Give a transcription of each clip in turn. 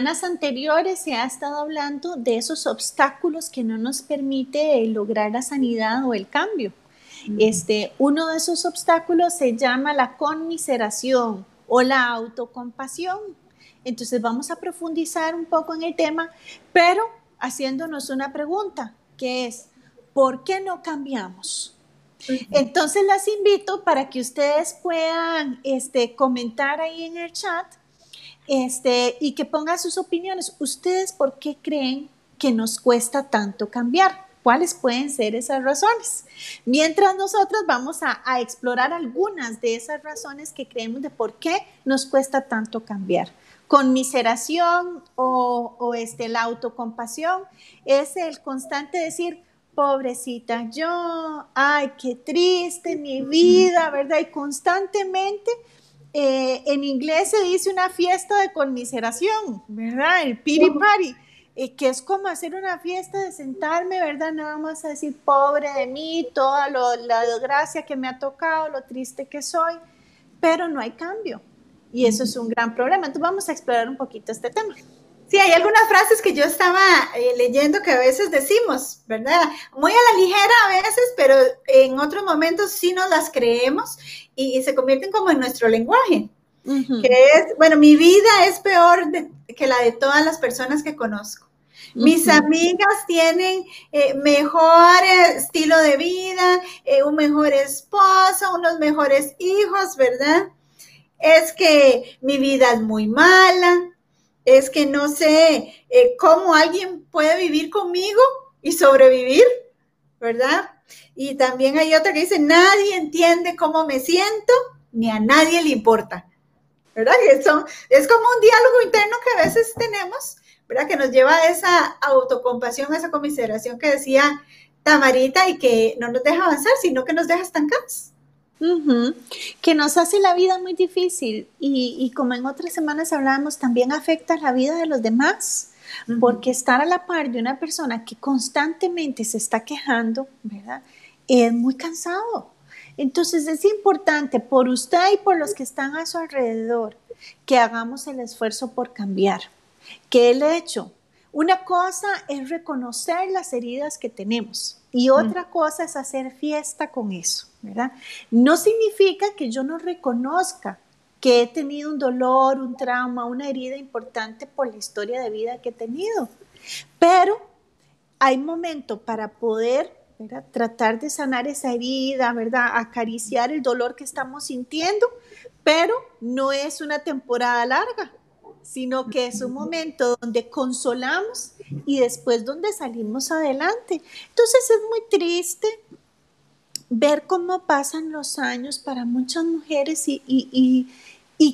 semanas anteriores se ha estado hablando de esos obstáculos que no nos permite lograr la sanidad o el cambio. Este, uno de esos obstáculos se llama la conmiseración o la autocompasión. Entonces vamos a profundizar un poco en el tema, pero haciéndonos una pregunta, que es, ¿por qué no cambiamos? Entonces las invito para que ustedes puedan este, comentar ahí en el chat este, y que pongan sus opiniones. ¿Ustedes por qué creen que nos cuesta tanto cambiar? ¿Cuáles pueden ser esas razones? Mientras nosotros vamos a, explorar algunas de esas razones que creemos de por qué nos cuesta tanto cambiar. Conmiseración o, o este, la autocompasión es el constante decir, pobrecita yo, ay, qué triste mi vida, ¿verdad? Y constantemente eh, en inglés se dice una fiesta de conmiseración, ¿verdad? El pity party, eh, que es como hacer una fiesta de sentarme, ¿verdad? Nada más a decir, pobre de mí, toda la desgracia que me ha tocado, lo triste que soy, pero no hay cambio. Y eso es un gran problema. Entonces vamos a explorar un poquito este tema. Sí, hay algunas frases que yo estaba eh, leyendo que a veces decimos, ¿verdad? Muy a la ligera a veces, pero en otros momentos sí nos las creemos y, se convierten como en nuestro lenguaje. Que es, bueno, mi vida es peor que la de todas las personas que conozco. Mis amigas tienen eh, mejor estilo de vida, eh, un mejor esposo, unos mejores hijos, ¿verdad? Es que mi vida es muy mala, es que no sé eh, cómo alguien puede vivir conmigo y sobrevivir, ¿verdad? Y también hay otra que dice, nadie entiende cómo me siento, ni a nadie le importa, ¿verdad? Eso es como un diálogo interno que a veces tenemos, ¿verdad? Que nos lleva a esa autocompasión, a esa conmiseración que decía Tamarita y que no nos deja avanzar, sino que nos deja estancados. Que nos hace la vida muy difícil y, como en otras semanas hablábamos, también afecta la vida de los demás, porque estar a la par de una persona que constantemente se está quejando, ¿verdad? Es muy cansado. Entonces es importante por usted y por los que están a su alrededor que hagamos el esfuerzo por cambiar. Que el hecho, una cosa es reconocer las heridas que tenemos y otra cosa es hacer fiesta con eso. ¿verdad? No significa que yo no reconozca que he tenido un dolor, un trauma, una herida importante por la historia de vida que he tenido, pero hay momento para poder tratar de sanar esa herida, ¿verdad? Acariciar el dolor que estamos sintiendo, pero no es una temporada larga, sino que es un momento donde consolamos y después donde salimos adelante. Entonces es muy triste ver cómo pasan los años para muchas mujeres y,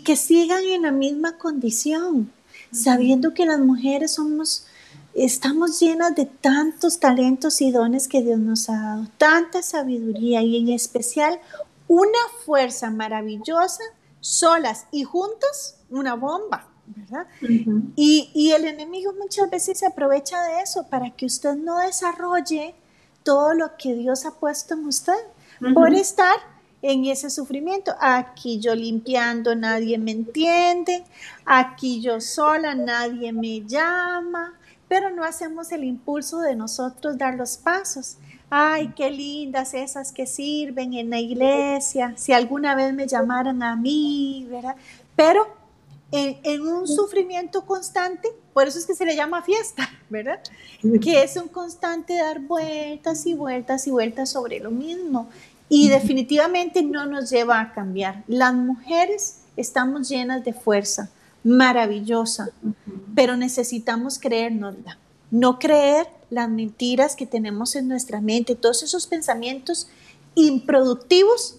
que sigan en la misma condición, sabiendo que las mujeres somos, estamos llenas de tantos talentos y dones que Dios nos ha dado, tanta sabiduría y en especial una fuerza maravillosa, solas y juntas, una bomba. ¿verdad? y, y, el enemigo muchas veces se aprovecha de eso para que usted no desarrolle todo lo que Dios ha puesto en usted por estar en ese sufrimiento. Aquí yo limpiando, nadie me entiende. Aquí yo sola, nadie me llama. Pero no hacemos el impulso de nosotros dar los pasos. Ay, qué lindas esas que sirven en la iglesia. Si alguna vez me llamaran a mí, ¿verdad? Pero en, un sufrimiento constante, por eso es que se le llama fiesta, ¿verdad? Que es un constante dar vueltas y vueltas y vueltas sobre lo mismo. Y definitivamente no nos lleva a cambiar. Las mujeres estamos llenas de fuerza, maravillosa, pero necesitamos creérnosla. No creer las mentiras que tenemos en nuestra mente, todos esos pensamientos improductivos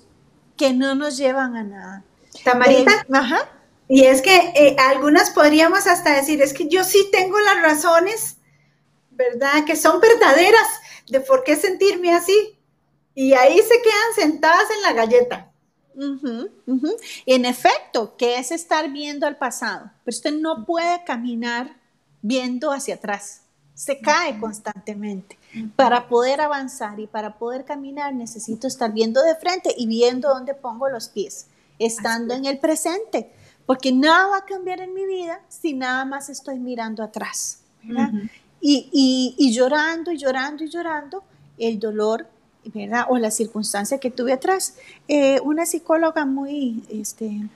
que no nos llevan a nada. Tamarita, eh, ajá. Y es que eh, algunas podríamos hasta decir, es que yo sí tengo las razones, ¿verdad? Que son verdaderas de por qué sentirme así. Y ahí se quedan sentadas en la galleta. En efecto, que es estar viendo al pasado, pero usted no puede caminar viendo hacia atrás, se cae constantemente. Para poder avanzar y para poder caminar necesito estar viendo de frente y viendo dónde pongo los pies, estando en el presente porque nada va a cambiar en mi vida si nada más estoy mirando atrás. y, y, llorando y llorando y llorando el dolor ¿verdad? o la circunstancia que tuve atrás. Eh, una psicóloga muy, este,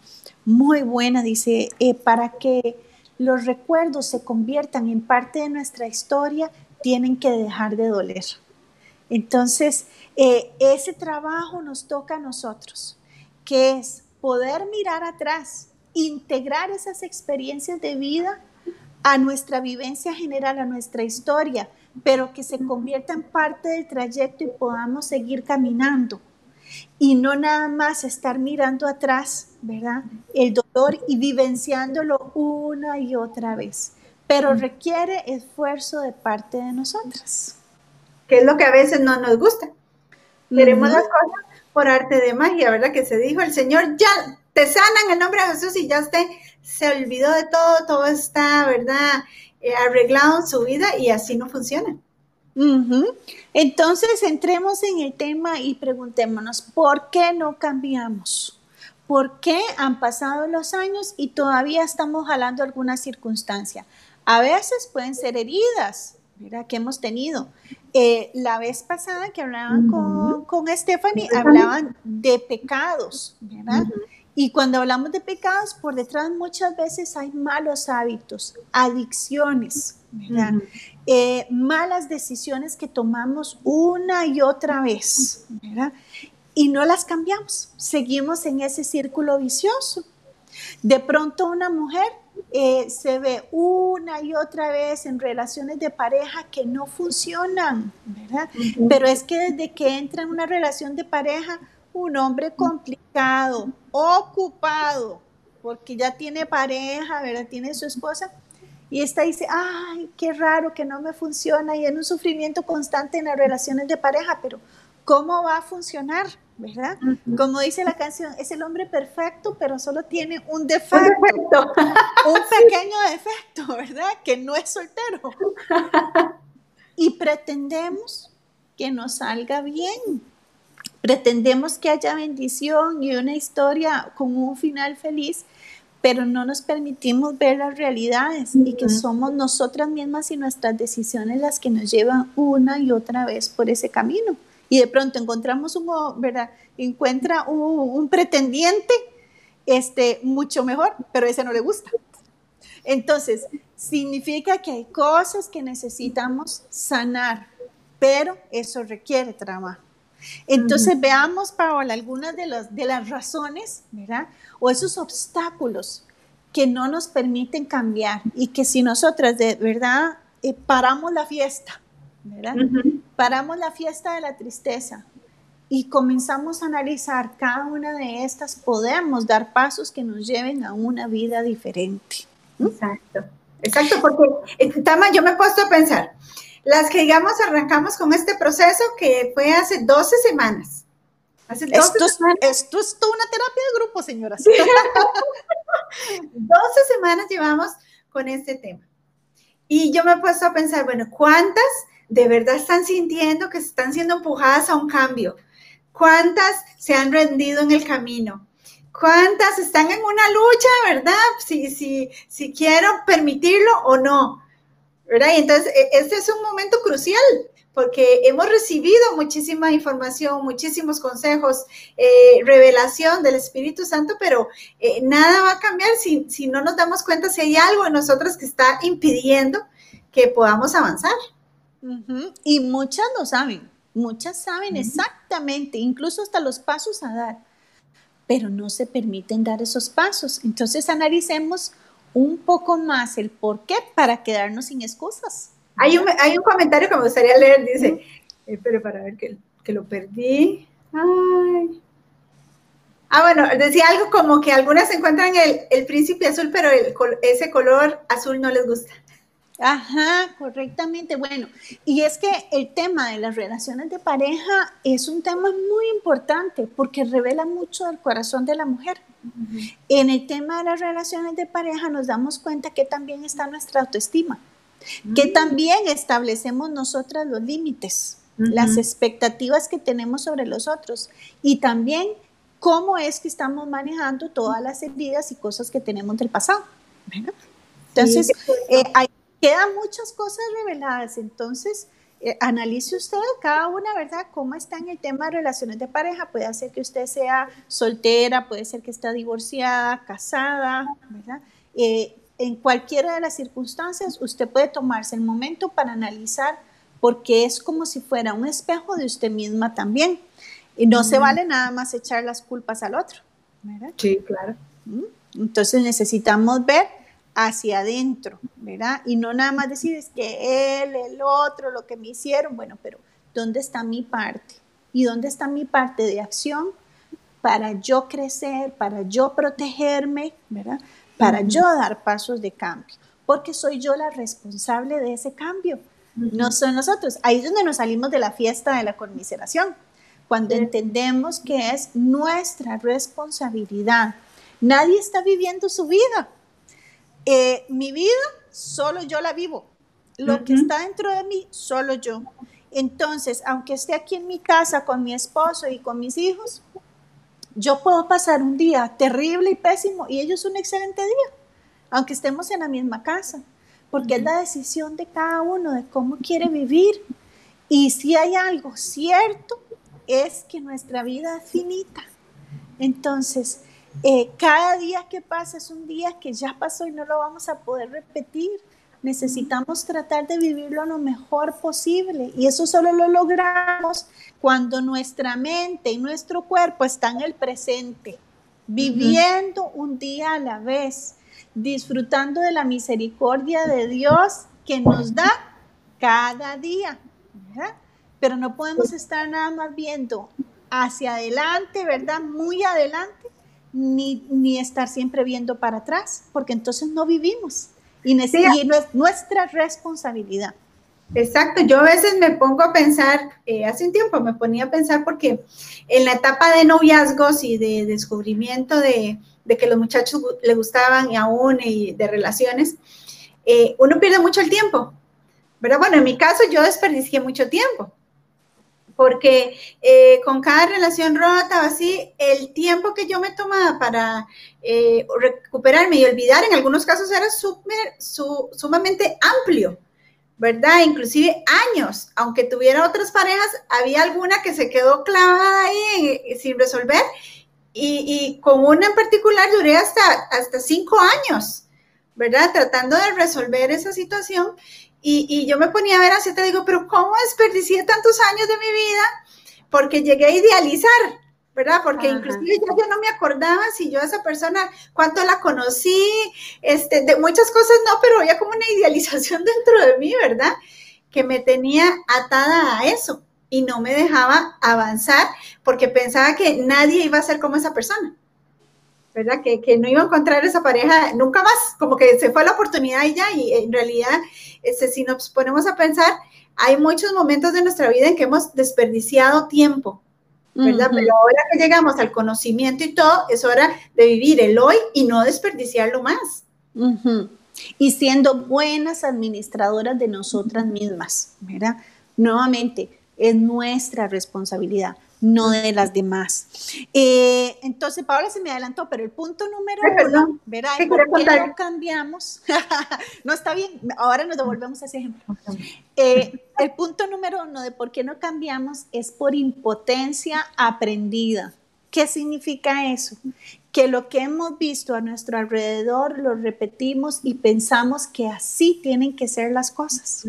muy buena dice, eh, para que los recuerdos se conviertan en parte de nuestra historia, tienen que dejar de doler. Entonces, eh, ese trabajo nos toca a nosotros, que es poder mirar atrás, integrar esas experiencias de vida a nuestra vivencia general, a nuestra historia, pero que se convierta en parte del trayecto y podamos seguir caminando. Y no nada más estar mirando atrás, ¿verdad? El dolor y vivenciándolo una y otra vez. Pero requiere esfuerzo de parte de nosotras. Que es lo que a veces no nos gusta. Queremos las cosas por arte de magia, ¿verdad? Que se dijo, el Señor ya te sana en el nombre de Jesús y ya usted se olvidó de todo, todo está, ¿verdad? Eh, arreglado en su vida y así no funciona. Entonces, entremos en el tema y preguntémonos, ¿por qué no cambiamos? ¿Por qué han pasado los años y todavía estamos jalando alguna circunstancia? A veces pueden ser heridas, ¿verdad? Que hemos tenido. Eh, la vez pasada que hablaban con, con, Stephanie, hablaban de pecados, ¿verdad? Y cuando hablamos de pecados, por detrás muchas veces hay malos hábitos, adicciones, eh, malas decisiones que tomamos una y otra vez, Y no las cambiamos, seguimos en ese círculo vicioso. De pronto una mujer eh, se ve una y otra vez en relaciones de pareja que no funcionan, Pero es que desde que entra en una relación de pareja, un hombre complicado, ocupado, porque ya tiene pareja, ¿verdad? Tiene su esposa. Y esta dice, ay, qué raro que no me funciona y en un sufrimiento constante en las relaciones de pareja, pero ¿cómo va a funcionar? ¿Verdad? Como dice la canción, es el hombre perfecto, pero solo tiene un defecto, un pequeño defecto, ¿verdad? Que no es soltero. Y pretendemos que nos salga bien, Pretendemos que haya bendición y una historia con un final feliz, pero no nos permitimos ver las realidades y que somos nosotras mismas y nuestras decisiones las que nos llevan una y otra vez por ese camino. Y de pronto encontramos un, ¿verdad? Encuentra un, pretendiente este, mucho mejor, pero ese no le gusta. Entonces, significa que hay cosas que necesitamos sanar, pero eso requiere trabajo. Entonces veamos, Paola, algunas de, de las razones, ¿verdad? O esos obstáculos que no nos permiten cambiar y que si nosotras de verdad eh, paramos la fiesta, ¿verdad? Paramos la fiesta de la tristeza y comenzamos a analizar cada una de estas, podemos dar pasos que nos lleven a una vida diferente. Exacto, exacto, porque, Tama, yo me he puesto a pensar, las que, digamos, arrancamos con este proceso que fue hace 12 semanas. Hace 12 esto, semanas. esto es toda una terapia de grupo, señoras. 12 semanas llevamos con este tema. Y yo me he puesto a pensar, bueno, ¿cuántas de verdad están sintiendo que están siendo empujadas a un cambio? ¿Cuántas se han rendido en el camino? ¿Cuántas están en una lucha, verdad? Si, si, si quiero permitirlo o no. ¿Verdad? Y entonces, e, este es un momento crucial porque hemos recibido muchísima información, muchísimos consejos, eh, revelación del Espíritu Santo, pero eh, nada va a cambiar si, si, no nos damos cuenta si hay algo en nosotros que está impidiendo que podamos avanzar. Y muchas lo saben, muchas saben exactamente, incluso hasta los pasos a dar, pero no se permiten dar esos pasos. Entonces analicemos un poco más el por qué para quedarnos sin excusas. Hay un, hay un comentario que me gustaría leer, dice, eh, pero para ver que, que lo perdí. Ay. Ah, bueno, decía algo como que algunas encuentran el, el príncipe azul, pero el, ese color azul no les gusta. Ajá, correctamente. Bueno, y es que el tema de las relaciones de pareja es un tema muy importante porque revela mucho del corazón de la mujer. En el tema de las relaciones de pareja nos damos cuenta que también está nuestra autoestima, que mm. también establecemos nosotras los límites, las expectativas que tenemos sobre los otros y también cómo es que estamos manejando todas las heridas y cosas que tenemos del pasado. Entonces, eh, quedan muchas cosas reveladas. Entonces, eh, analice usted cada una, ¿verdad? Cómo está en el tema de relaciones de pareja. Puede ser que usted sea soltera, puede ser que está divorciada, casada, ¿verdad? Eh, en cualquiera de las circunstancias, usted puede tomarse el momento para analizar porque es como si fuera un espejo de usted misma también. Y no se vale nada más echar las culpas al otro. ¿verdad? Sí, claro. Entonces necesitamos ver hacia adentro, ¿verdad? Y no nada más decir es que él, el otro, lo que me hicieron, bueno, pero ¿dónde está mi parte? ¿Y dónde está mi parte de acción para yo crecer, para yo protegerme, ¿verdad? Para yo dar pasos de cambio, porque soy yo la responsable de ese cambio, no son nosotros. Ahí es donde nos salimos de la fiesta de la conmiseración, cuando entendemos que es nuestra responsabilidad. Nadie está viviendo su vida, eh, mi vida solo yo la vivo. Lo que está dentro de mí, solo yo. Entonces, aunque esté aquí en mi casa con mi esposo y con mis hijos, yo puedo pasar un día terrible y pésimo y ellos un excelente día, aunque estemos en la misma casa, porque es la decisión de cada uno de cómo quiere vivir. Y si hay algo cierto, es que nuestra vida es finita. Entonces, eh, cada día que pasa es un día que ya pasó y no lo vamos a poder repetir. Necesitamos tratar de vivirlo lo mejor posible y eso solo lo logramos cuando nuestra mente y nuestro cuerpo están en el presente, viviendo un día a la vez, disfrutando de la misericordia de Dios que nos da cada día. Pero no podemos estar nada más viendo hacia adelante, ¿verdad? Muy adelante ni, estar siempre viendo para atrás, porque entonces no vivimos. Y, no es nuestra responsabilidad. Exacto, yo a veces me pongo a pensar, eh, hace un tiempo me ponía a pensar porque en la etapa de noviazgos y de descubrimiento de, que los muchachos le gustaban y aún y de relaciones, eh, uno pierde mucho el tiempo. Pero bueno, en mi caso yo desperdicié mucho tiempo porque eh, con cada relación rota o así, el tiempo que yo me tomaba para eh, recuperarme y olvidar en algunos casos era sumamente amplio, ¿verdad? Inclusive años, aunque tuviera otras parejas, había alguna que se quedó clavada ahí eh, sin resolver y, con una en particular duré hasta, hasta cinco años, ¿verdad? Tratando de resolver esa situación y, yo me ponía a ver así, te digo, pero ¿cómo desperdicié tantos años de mi vida? Porque llegué a idealizar, ¿verdad? Porque inclusive ya yo no me acordaba si yo a esa persona, cuánto la conocí, este, de muchas cosas no, pero había como una idealización dentro de mí, ¿verdad? Que me tenía atada a eso y no me dejaba avanzar porque pensaba que nadie iba a ser como esa persona. ¿Verdad? Que, que, no iba a encontrar esa pareja nunca más, como que se fue la oportunidad y ya, y en realidad, este, si nos ponemos a pensar, hay muchos momentos de nuestra vida en que hemos desperdiciado tiempo, ¿verdad? Pero ahora que llegamos al conocimiento y todo, es hora de vivir el hoy y no desperdiciarlo más. Y siendo buenas administradoras de nosotras mismas, ¿verdad? Nuevamente, es nuestra responsabilidad no de las demás. Eh, entonces, Paola se me adelantó, pero el punto número uno, verá, ¿por qué no cambiamos? no está bien, ahora nos devolvemos a ese ejemplo. Eh, el punto número uno de por qué no cambiamos es por impotencia aprendida. ¿Qué significa eso? Que lo que hemos visto a nuestro alrededor lo repetimos y pensamos que así tienen que ser las cosas.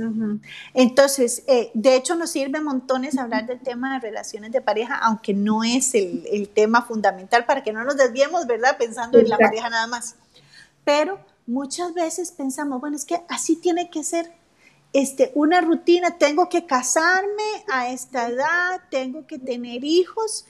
Entonces, eh, de hecho nos sirve montones hablar del tema de relaciones de pareja, aunque no es el, tema fundamental para que no nos desviemos, ¿verdad? Pensando en la pareja nada más. Pero muchas veces pensamos, bueno, es que así tiene que ser. Este, una rutina, tengo que casarme a esta edad, tengo que tener hijos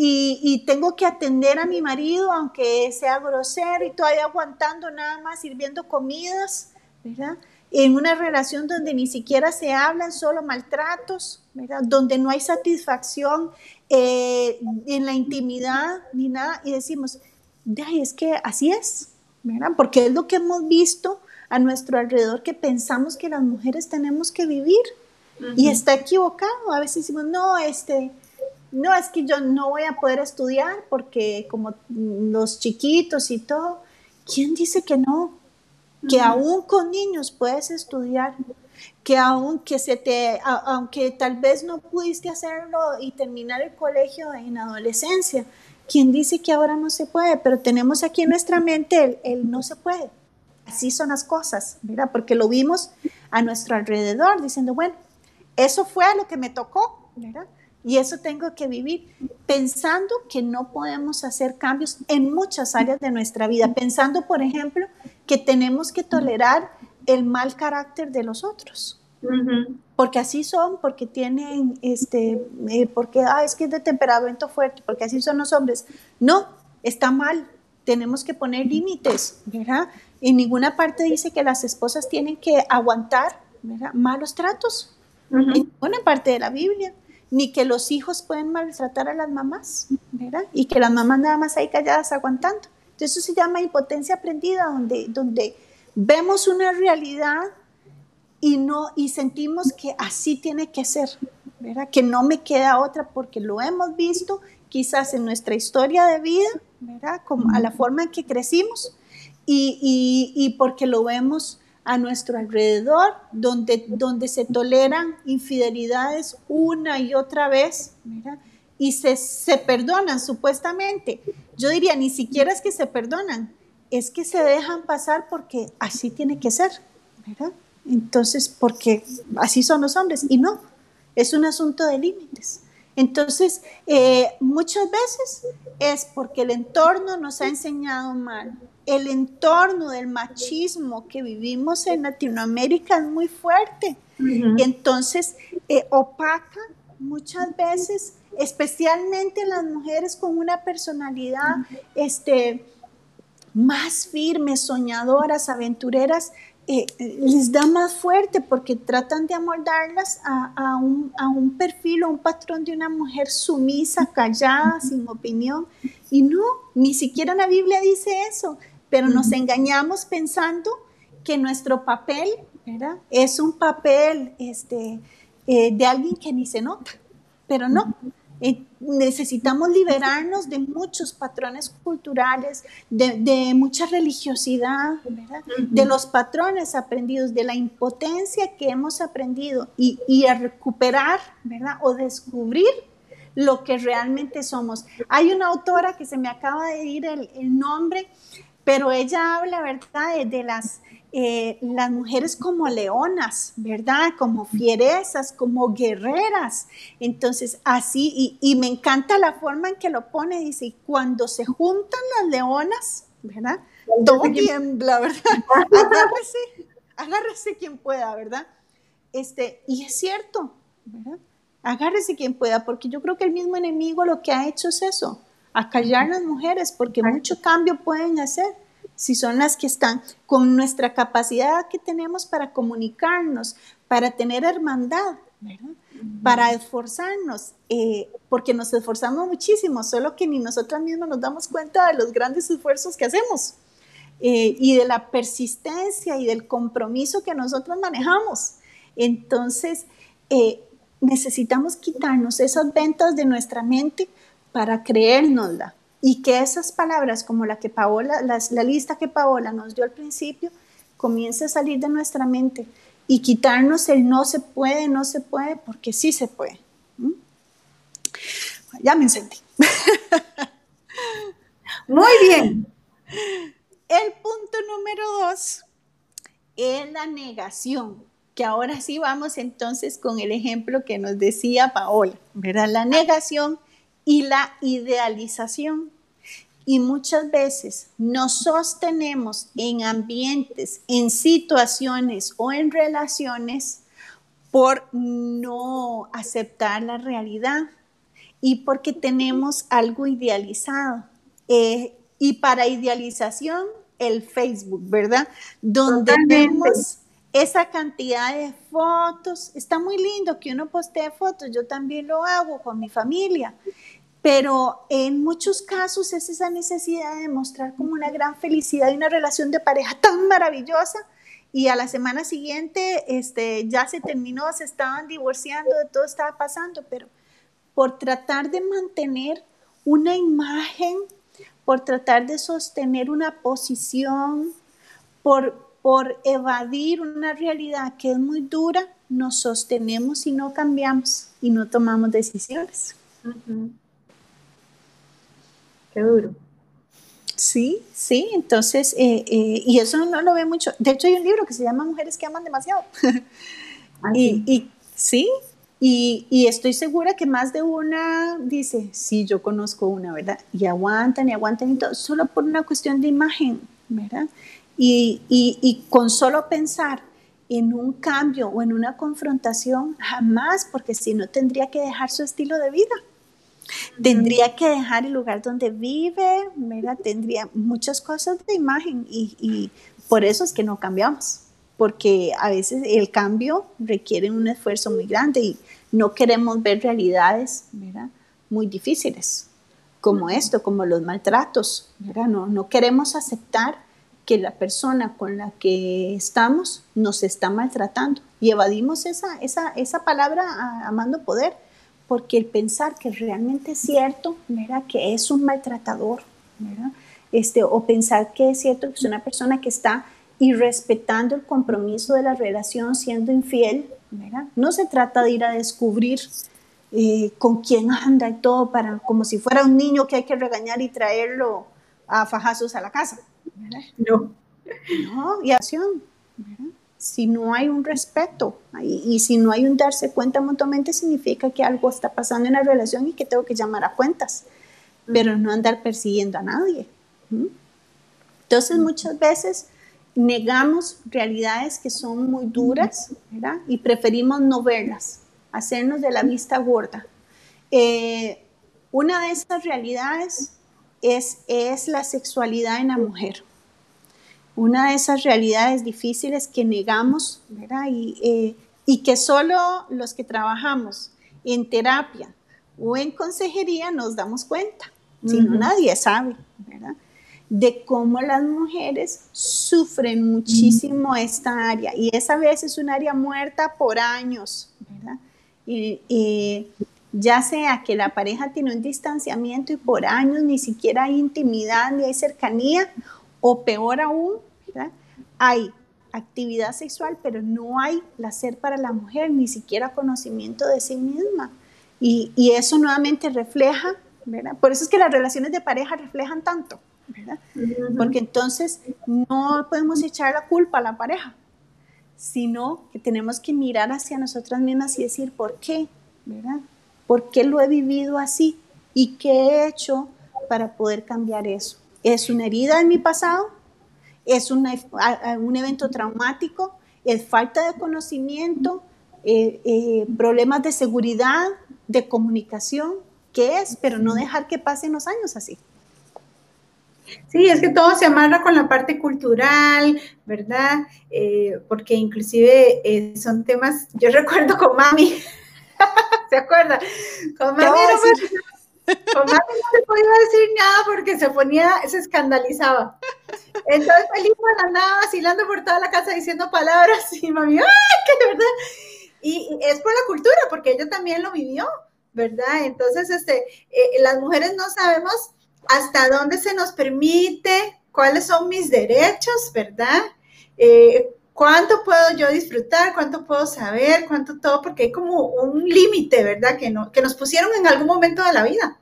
y, tengo que atender a mi marido, aunque sea grosero y todavía aguantando nada más, sirviendo comidas, ¿verdad? En una relación donde ni siquiera se hablan, solo maltratos, ¿verdad? Donde no hay satisfacción eh, en la intimidad ni nada. Y decimos, es que así es, ¿verdad? Porque es lo que hemos visto a nuestro alrededor que pensamos que las mujeres tenemos que vivir. Y está equivocado. A veces decimos, no, este, no, es que yo no voy a poder estudiar porque como los chiquitos y todo, ¿quién dice que no? Que aún con niños puedes estudiar, que aunque se te, aunque tal vez no pudiste hacerlo y terminar el colegio en adolescencia, ¿quién dice que ahora no se puede? Pero tenemos aquí en nuestra mente el, no se puede. Así son las cosas, mira, porque lo vimos a nuestro alrededor diciendo, bueno, eso fue lo que me tocó, ¿verdad? Y eso tengo que vivir pensando que no podemos hacer cambios en muchas áreas de nuestra vida, pensando, por ejemplo, que tenemos que tolerar el mal carácter de los otros. Porque así son, porque tienen, este, eh, porque, ah, es que es de temperamento fuerte, porque así son los hombres. No, está mal, tenemos que poner límites, ¿verdad? En ninguna parte dice que las esposas tienen que aguantar malos tratos, en ninguna parte de la Biblia ni que los hijos pueden maltratar a las mamás, ¿verdad? Y que las mamás nada más ahí calladas aguantando. Entonces eso se llama impotencia aprendida, donde, donde vemos una realidad y, no, y sentimos que así tiene que ser, ¿verdad? Que no me queda otra porque lo hemos visto quizás en nuestra historia de vida, ¿verdad? Como a la forma en que crecimos y, y, y porque lo vemos a nuestro alrededor, donde, donde se toleran infidelidades una y otra vez, y se, se perdonan supuestamente. Yo diría, ni siquiera es que se perdonan, es que se dejan pasar porque así tiene que ser, ¿verdad? Entonces, porque así son los hombres, y no, es un asunto de límites. Entonces, eh, muchas veces es porque el entorno nos ha enseñado mal, el entorno del machismo que vivimos en Latinoamérica es muy fuerte. Y entonces eh, opaca muchas veces, especialmente las mujeres con una personalidad este, más firme, soñadoras, aventureras, eh, les da más fuerte porque tratan de amoldarlas a, un, a, un, perfil o un patrón de una mujer sumisa, callada, sin opinión. Y no, ni siquiera la Biblia dice eso pero nos engañamos pensando que nuestro papel es un papel este, eh, de alguien que ni se nota, pero no. Eh, necesitamos liberarnos de muchos patrones culturales, de, mucha religiosidad, de los patrones aprendidos, de la impotencia que hemos aprendido y, a recuperar ¿verdad? o descubrir lo que realmente somos. Hay una autora que se me acaba de ir el, el nombre, pero ella habla, ¿verdad?, de, las, eh, las mujeres como leonas, ¿verdad? Como fierezas, como guerreras. Entonces, así, y, me encanta la forma en que lo pone, dice, y cuando se juntan las leonas, ¿verdad? Todo tiembla, ¿verdad? agárrese, agárrese quien pueda, ¿verdad? Este, y es cierto, ¿verdad? Agárrese quien pueda, porque yo creo que el mismo enemigo lo que ha hecho es eso, a callar las mujeres, porque mucho cambio pueden hacer si son las que están con nuestra capacidad que tenemos para comunicarnos, para tener hermandad, para esforzarnos, eh, porque nos esforzamos muchísimo, solo que ni nosotras mismas nos damos cuenta de los grandes esfuerzos que hacemos eh, y de la persistencia y del compromiso que nosotros manejamos. Entonces, eh, necesitamos quitarnos esas ventas de nuestra mente para creérnosla y que esas palabras como la que Paola, la, lista que Paola nos dio al principio, comience a salir de nuestra mente y quitarnos el no se puede, no se puede, porque sí se puede. ¿Mm? Ya me sentí. Muy bien. El punto número dos es la negación, que ahora sí vamos entonces con el ejemplo que nos decía Paola, ¿verdad? La negación y la idealización. Y muchas veces nos sostenemos en ambientes, en situaciones o en relaciones por no aceptar la realidad y porque tenemos algo idealizado. Eh, y para idealización, el Facebook, ¿verdad? Donde vemos esa cantidad de fotos. Está muy lindo que uno postee fotos, yo también lo hago con mi familia. Pero en muchos casos es esa necesidad de mostrar como una gran felicidad y una relación de pareja tan maravillosa. Y a la semana siguiente este, ya se terminó, se estaban divorciando, todo estaba pasando, pero por tratar de mantener una imagen, por tratar de sostener una posición, por, por evadir una realidad que es muy dura, nos sostenemos y no cambiamos y no tomamos decisiones. Qué duro. Sí, sí, entonces, eh, eh, y eso no lo ve mucho. De hecho, hay un libro que se llama Mujeres que aman demasiado. Ah, y, sí, y, estoy segura que más de una dice, sí, yo conozco una, ¿verdad? Y aguantan y aguantan y todo, solo por una cuestión de imagen, ¿verdad? Y, y con solo pensar en un cambio o en una confrontación, jamás, porque si no tendría que dejar su estilo de vida. Tendría que dejar el lugar donde vive, ¿verdad? tendría muchas cosas de imagen y, por eso es que no cambiamos, porque a veces el cambio requiere un esfuerzo muy grande y no queremos ver realidades ¿verdad? muy difíciles como esto, como los maltratos, ¿verdad? No, no queremos aceptar que la persona con la que estamos nos está maltratando y evadimos esa, esa, esa palabra amando poder porque el pensar que realmente es cierto, ¿verdad? que es un maltratador, ¿verdad? Este, o pensar que es cierto que es una persona que está irrespetando el compromiso de la relación, siendo infiel, ¿verdad? no se trata de ir a descubrir eh, con quién anda y todo, para, como si fuera un niño que hay que regañar y traerlo a fajazos a la casa. ¿verdad? No. No, y acción. ¿verdad? Si no hay un respeto y, si no hay un darse cuenta mutuamente, significa que algo está pasando en la relación y que tengo que llamar a cuentas, pero no andar persiguiendo a nadie. Entonces muchas veces negamos realidades que son muy duras ¿verdad? y preferimos no verlas, hacernos de la vista gorda. Eh, una de esas realidades es, es la sexualidad en la mujer una de esas realidades difíciles que negamos, ¿verdad? Y, eh, y que solo los que trabajamos en terapia o en consejería nos damos cuenta, si no nadie sabe, ¿verdad? De cómo las mujeres sufren muchísimo esta área y esa vez es un área muerta por años, ¿verdad? Y, ya sea que la pareja tiene un distanciamiento y por años ni siquiera hay intimidad ni hay cercanía, o peor aún, hay actividad sexual, pero no hay placer para la mujer, ni siquiera conocimiento de sí misma. Y, y eso nuevamente refleja, ¿verdad? Por eso es que las relaciones de pareja reflejan tanto, ¿verdad? Porque entonces no podemos echar la culpa a la pareja, sino que tenemos que mirar hacia nosotras mismas y decir, ¿por qué? ¿Verdad? ¿Por qué lo he vivido así? ¿Y qué he hecho para poder cambiar eso? ¿Es una herida en mi pasado? Es un evento traumático, es falta de conocimiento, eh, eh, problemas de seguridad, de comunicación, ¿qué es? Pero no dejar que pasen los años así. Sí, es que todo se amarra con la parte cultural, ¿verdad? Eh, porque inclusive son temas, yo recuerdo con mami, ¿se acuerda? Con mami mami no se podía decir nada porque se ponía, se escandalizaba. Entonces Felipe andaba vacilando por toda la casa diciendo palabras y mami, ¡ay, qué verdad! Y, es por la cultura, porque ella también lo vivió, ¿verdad? Entonces, este, eh, las mujeres no sabemos hasta dónde se nos permite, cuáles son mis derechos, ¿verdad? Eh, cuánto puedo yo disfrutar, cuánto puedo saber, cuánto todo, porque hay como un límite, ¿verdad? Que, no, que nos pusieron en algún momento de la vida.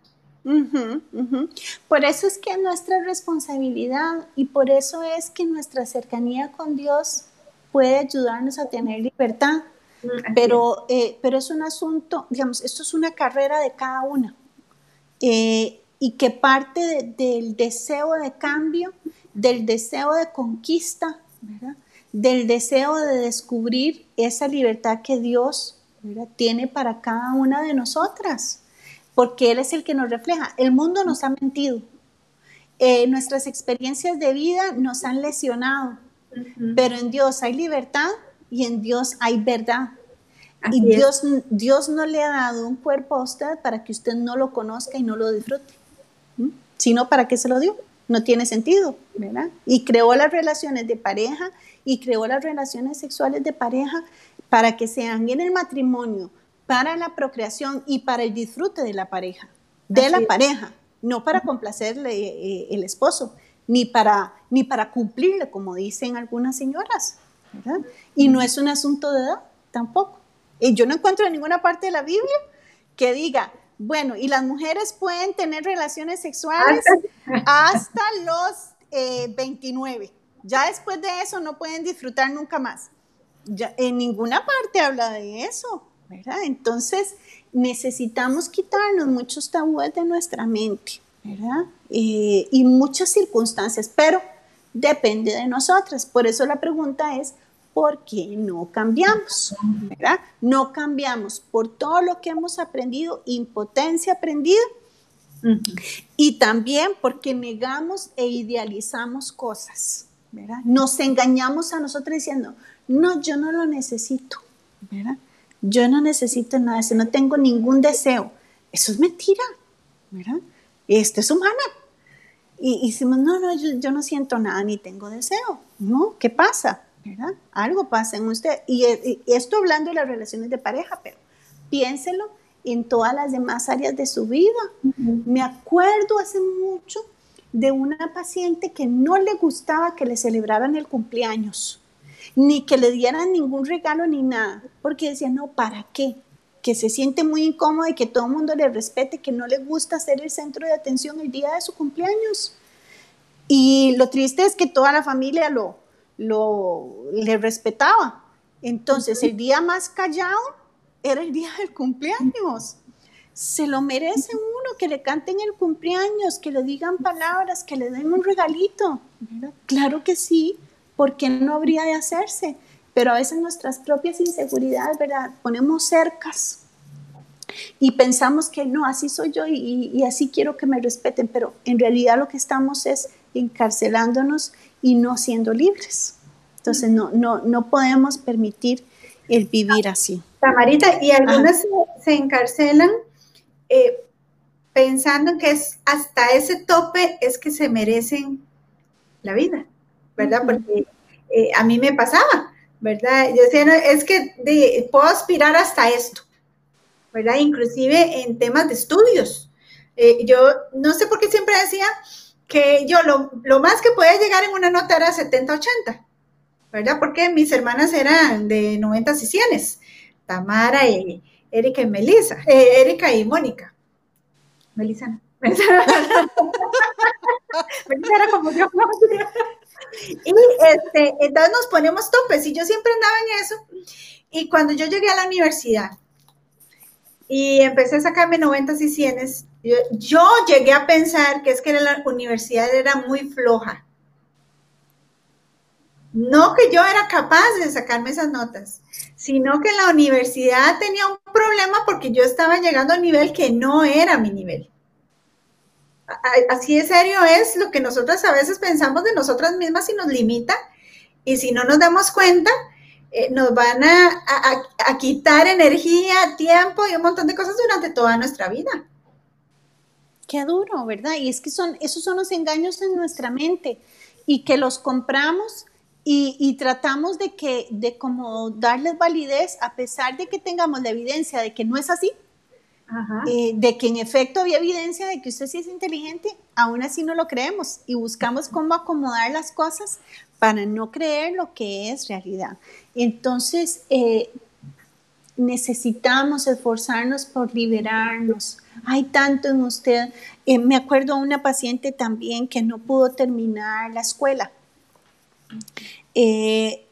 Por eso es que nuestra responsabilidad y por eso es que nuestra cercanía con Dios puede ayudarnos a tener libertad. Mm, pero, eh, pero es un asunto, digamos, esto es una carrera de cada una. Eh, y que parte del deseo de cambio, del deseo de conquista, ¿verdad? Del deseo de descubrir esa libertad que Dios tiene para cada una de nosotras, porque Él es el que nos refleja. El mundo nos ha mentido, eh, nuestras experiencias de vida nos han lesionado, pero en Dios hay libertad y en Dios hay verdad. y Dios, Dios no le ha dado un cuerpo a usted para que usted no lo conozca y no lo disfrute, sino para que se lo dio. No tiene sentido, ¿verdad? Y creó las relaciones de pareja y creó las relaciones sexuales de pareja para que sean en el matrimonio para la procreación y para el disfrute de la pareja, de la pareja, no para complacerle eh, el esposo, ni para, ni para cumplirle, como dicen algunas señoras. Y no es un asunto de edad tampoco. Y yo no encuentro en ninguna parte de la Biblia que diga, bueno, y las mujeres pueden tener relaciones sexuales hasta los 29. Ya después de eso no pueden disfrutar nunca más. Ya, en ninguna parte habla de eso, ¿verdad? Entonces necesitamos quitarnos muchos tabúes de nuestra mente, ¿verdad? Eh, y muchas circunstancias, pero depende de nosotras. Por eso la pregunta es, ¿por qué no cambiamos? ¿verdad? No cambiamos por todo lo que hemos aprendido, impotencia aprendida, y también porque negamos e idealizamos cosas, ¿verdad? Nos engañamos a nosotros diciendo, no, yo no lo necesito, ¿verdad? Yo no necesito nada, si no tengo ningún deseo. Eso es mentira, ¿verdad? Esto es humana. Y, decimos, no, no, yo, yo, no siento nada ni tengo deseo. ¿No? ¿Qué pasa? ¿verdad? Algo pasa en usted. Y, esto hablando de las relaciones de pareja, pero piénselo en todas las demás áreas de su vida. Me acuerdo hace mucho de una paciente que no le gustaba que le celebraran el cumpleaños, ni que le dieran ningún regalo ni nada, porque decía, no, ¿para qué? Que se siente muy incómoda y que todo el mundo le respete, que no le gusta ser el centro de atención el día de su cumpleaños. Y lo triste es que toda la familia lo, lo, le respetaba. Entonces, el día más callado era el día del cumpleaños. Se lo merece uno que le canten el cumpleaños, que le digan palabras, que le den un regalito. Claro que sí, porque no habría de hacerse? Pero a veces nuestras propias inseguridades, ¿verdad? Ponemos cercas y pensamos que no, así soy yo y, y, así quiero que me respeten, pero en realidad lo que estamos es encarcelándonos y no siendo libres. Entonces no, no, no podemos permitir el vivir así. Tamarita, y algunas se, encarcelan eh, pensando que es hasta ese tope es que se merecen la vida, ¿verdad? Porque eh, a mí me pasaba, ¿verdad? Yo decía, es que puedo aspirar hasta esto, ¿verdad? Inclusive en temas de estudios. Eh, yo no sé por qué siempre decía, que yo lo, más que podía llegar en una nota era 70-80, ¿verdad? Porque mis hermanas eran de 90 y 100, Tamara y Erika y Melissa, eh, Erika y Mónica. Melissa no. Era como yo. y este, entonces nos ponemos topes y yo siempre andaba en eso. Y cuando yo llegué a la universidad, y empecé a sacarme 90 y 100. Yo, yo llegué a pensar que es que la universidad era muy floja. No que yo era capaz de sacarme esas notas, sino que la universidad tenía un problema porque yo estaba llegando a un nivel que no era mi nivel. Así de serio es lo que nosotras a veces pensamos de nosotras mismas y nos limita. Y si no nos damos cuenta, eh, nos van a, quitar energía, tiempo y un montón de cosas durante toda nuestra vida. Qué duro, ¿verdad? Y es que son, esos son los engaños en nuestra mente y que los compramos y, tratamos de que, de como darles validez a pesar de que tengamos la evidencia de que no es así, eh, de que en efecto había evidencia de que usted sí es inteligente, aún así no lo creemos y buscamos cómo acomodar las cosas para no creer lo que es realidad. Entonces, eh, necesitamos esforzarnos por liberarnos. Hay tanto en usted. Eh, me acuerdo a una paciente también que no pudo terminar la escuela. Eh,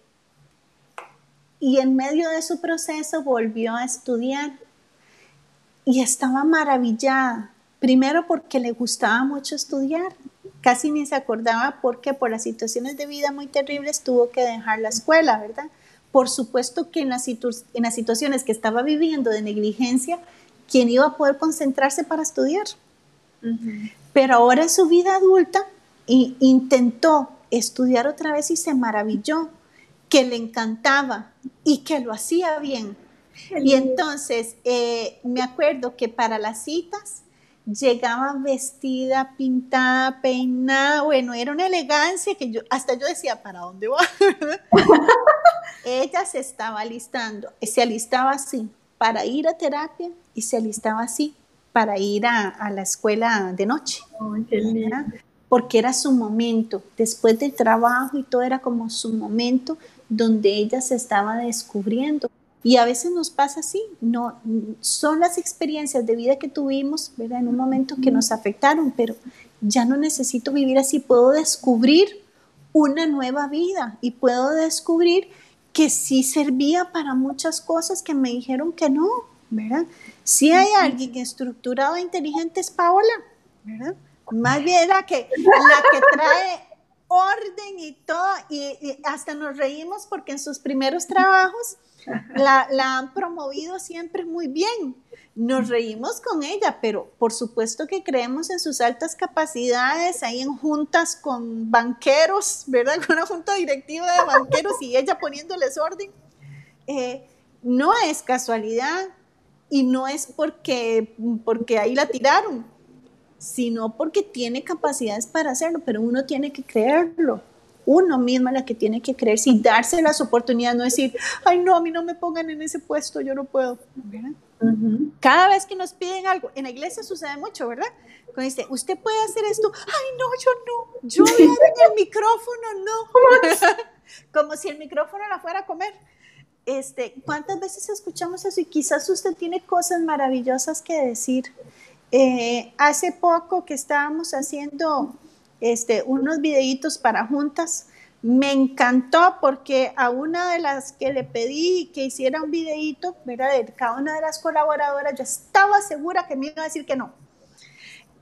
y en medio de su proceso volvió a estudiar y estaba maravillada. Primero porque le gustaba mucho estudiar casi ni se acordaba porque por las situaciones de vida muy terribles tuvo que dejar la escuela, ¿verdad? Por supuesto que en las, en las situaciones que estaba viviendo de negligencia, ¿quién iba a poder concentrarse para estudiar? Pero ahora en su vida adulta intentó estudiar otra vez y se maravilló, que le encantaba y que lo hacía bien. Y entonces eh, me acuerdo que para las citas llegaba vestida, pintada, peinada, bueno, era una elegancia que yo, hasta yo decía, ¿para dónde va? Ella se estaba alistando, se alistaba así, para ir a terapia y se alistaba así, para ir a, la escuela de noche. Porque era su momento, después del trabajo y todo era como su momento donde ella se estaba descubriendo. Y a veces nos pasa así, no, son las experiencias de vida que tuvimos, ¿verdad? En un momento que nos afectaron, pero ya no necesito vivir así, puedo descubrir una nueva vida y puedo descubrir que sí servía para muchas cosas que me dijeron que no, ¿verdad? Si hay alguien estructurado e inteligente es Paola, ¿verdad? Más bien la que, la que trae orden y todo, y, hasta nos reímos porque en sus primeros trabajos la, la han promovido siempre muy bien, nos reímos con ella, pero por supuesto que creemos en sus altas capacidades, ahí en juntas con banqueros, ¿verdad? Con una junta directiva de banqueros y ella poniéndoles orden. Eh, no es casualidad y no es porque, porque ahí la tiraron, sino porque tiene capacidades para hacerlo, pero uno tiene que creerlo. Uno misma la que tiene que creer, sin darse las oportunidades, no decir, ay no, a mí no me pongan en ese puesto, yo no puedo. Cada vez que nos piden algo, en la iglesia sucede mucho, ¿verdad? Cuando dice, usted puede hacer esto, ay, no, yo no, yo en el micrófono, no. Como si el micrófono la fuera a comer. Este, ¿Cuántas veces escuchamos eso? Y quizás usted tiene cosas maravillosas que decir. Eh, hace poco que estábamos haciendo este, unos videitos para juntas, me encantó porque a una de las que le pedí que hiciera un videíto, ¿verdad? De cada una de las colaboradoras, yo estaba segura que me iba a decir que no.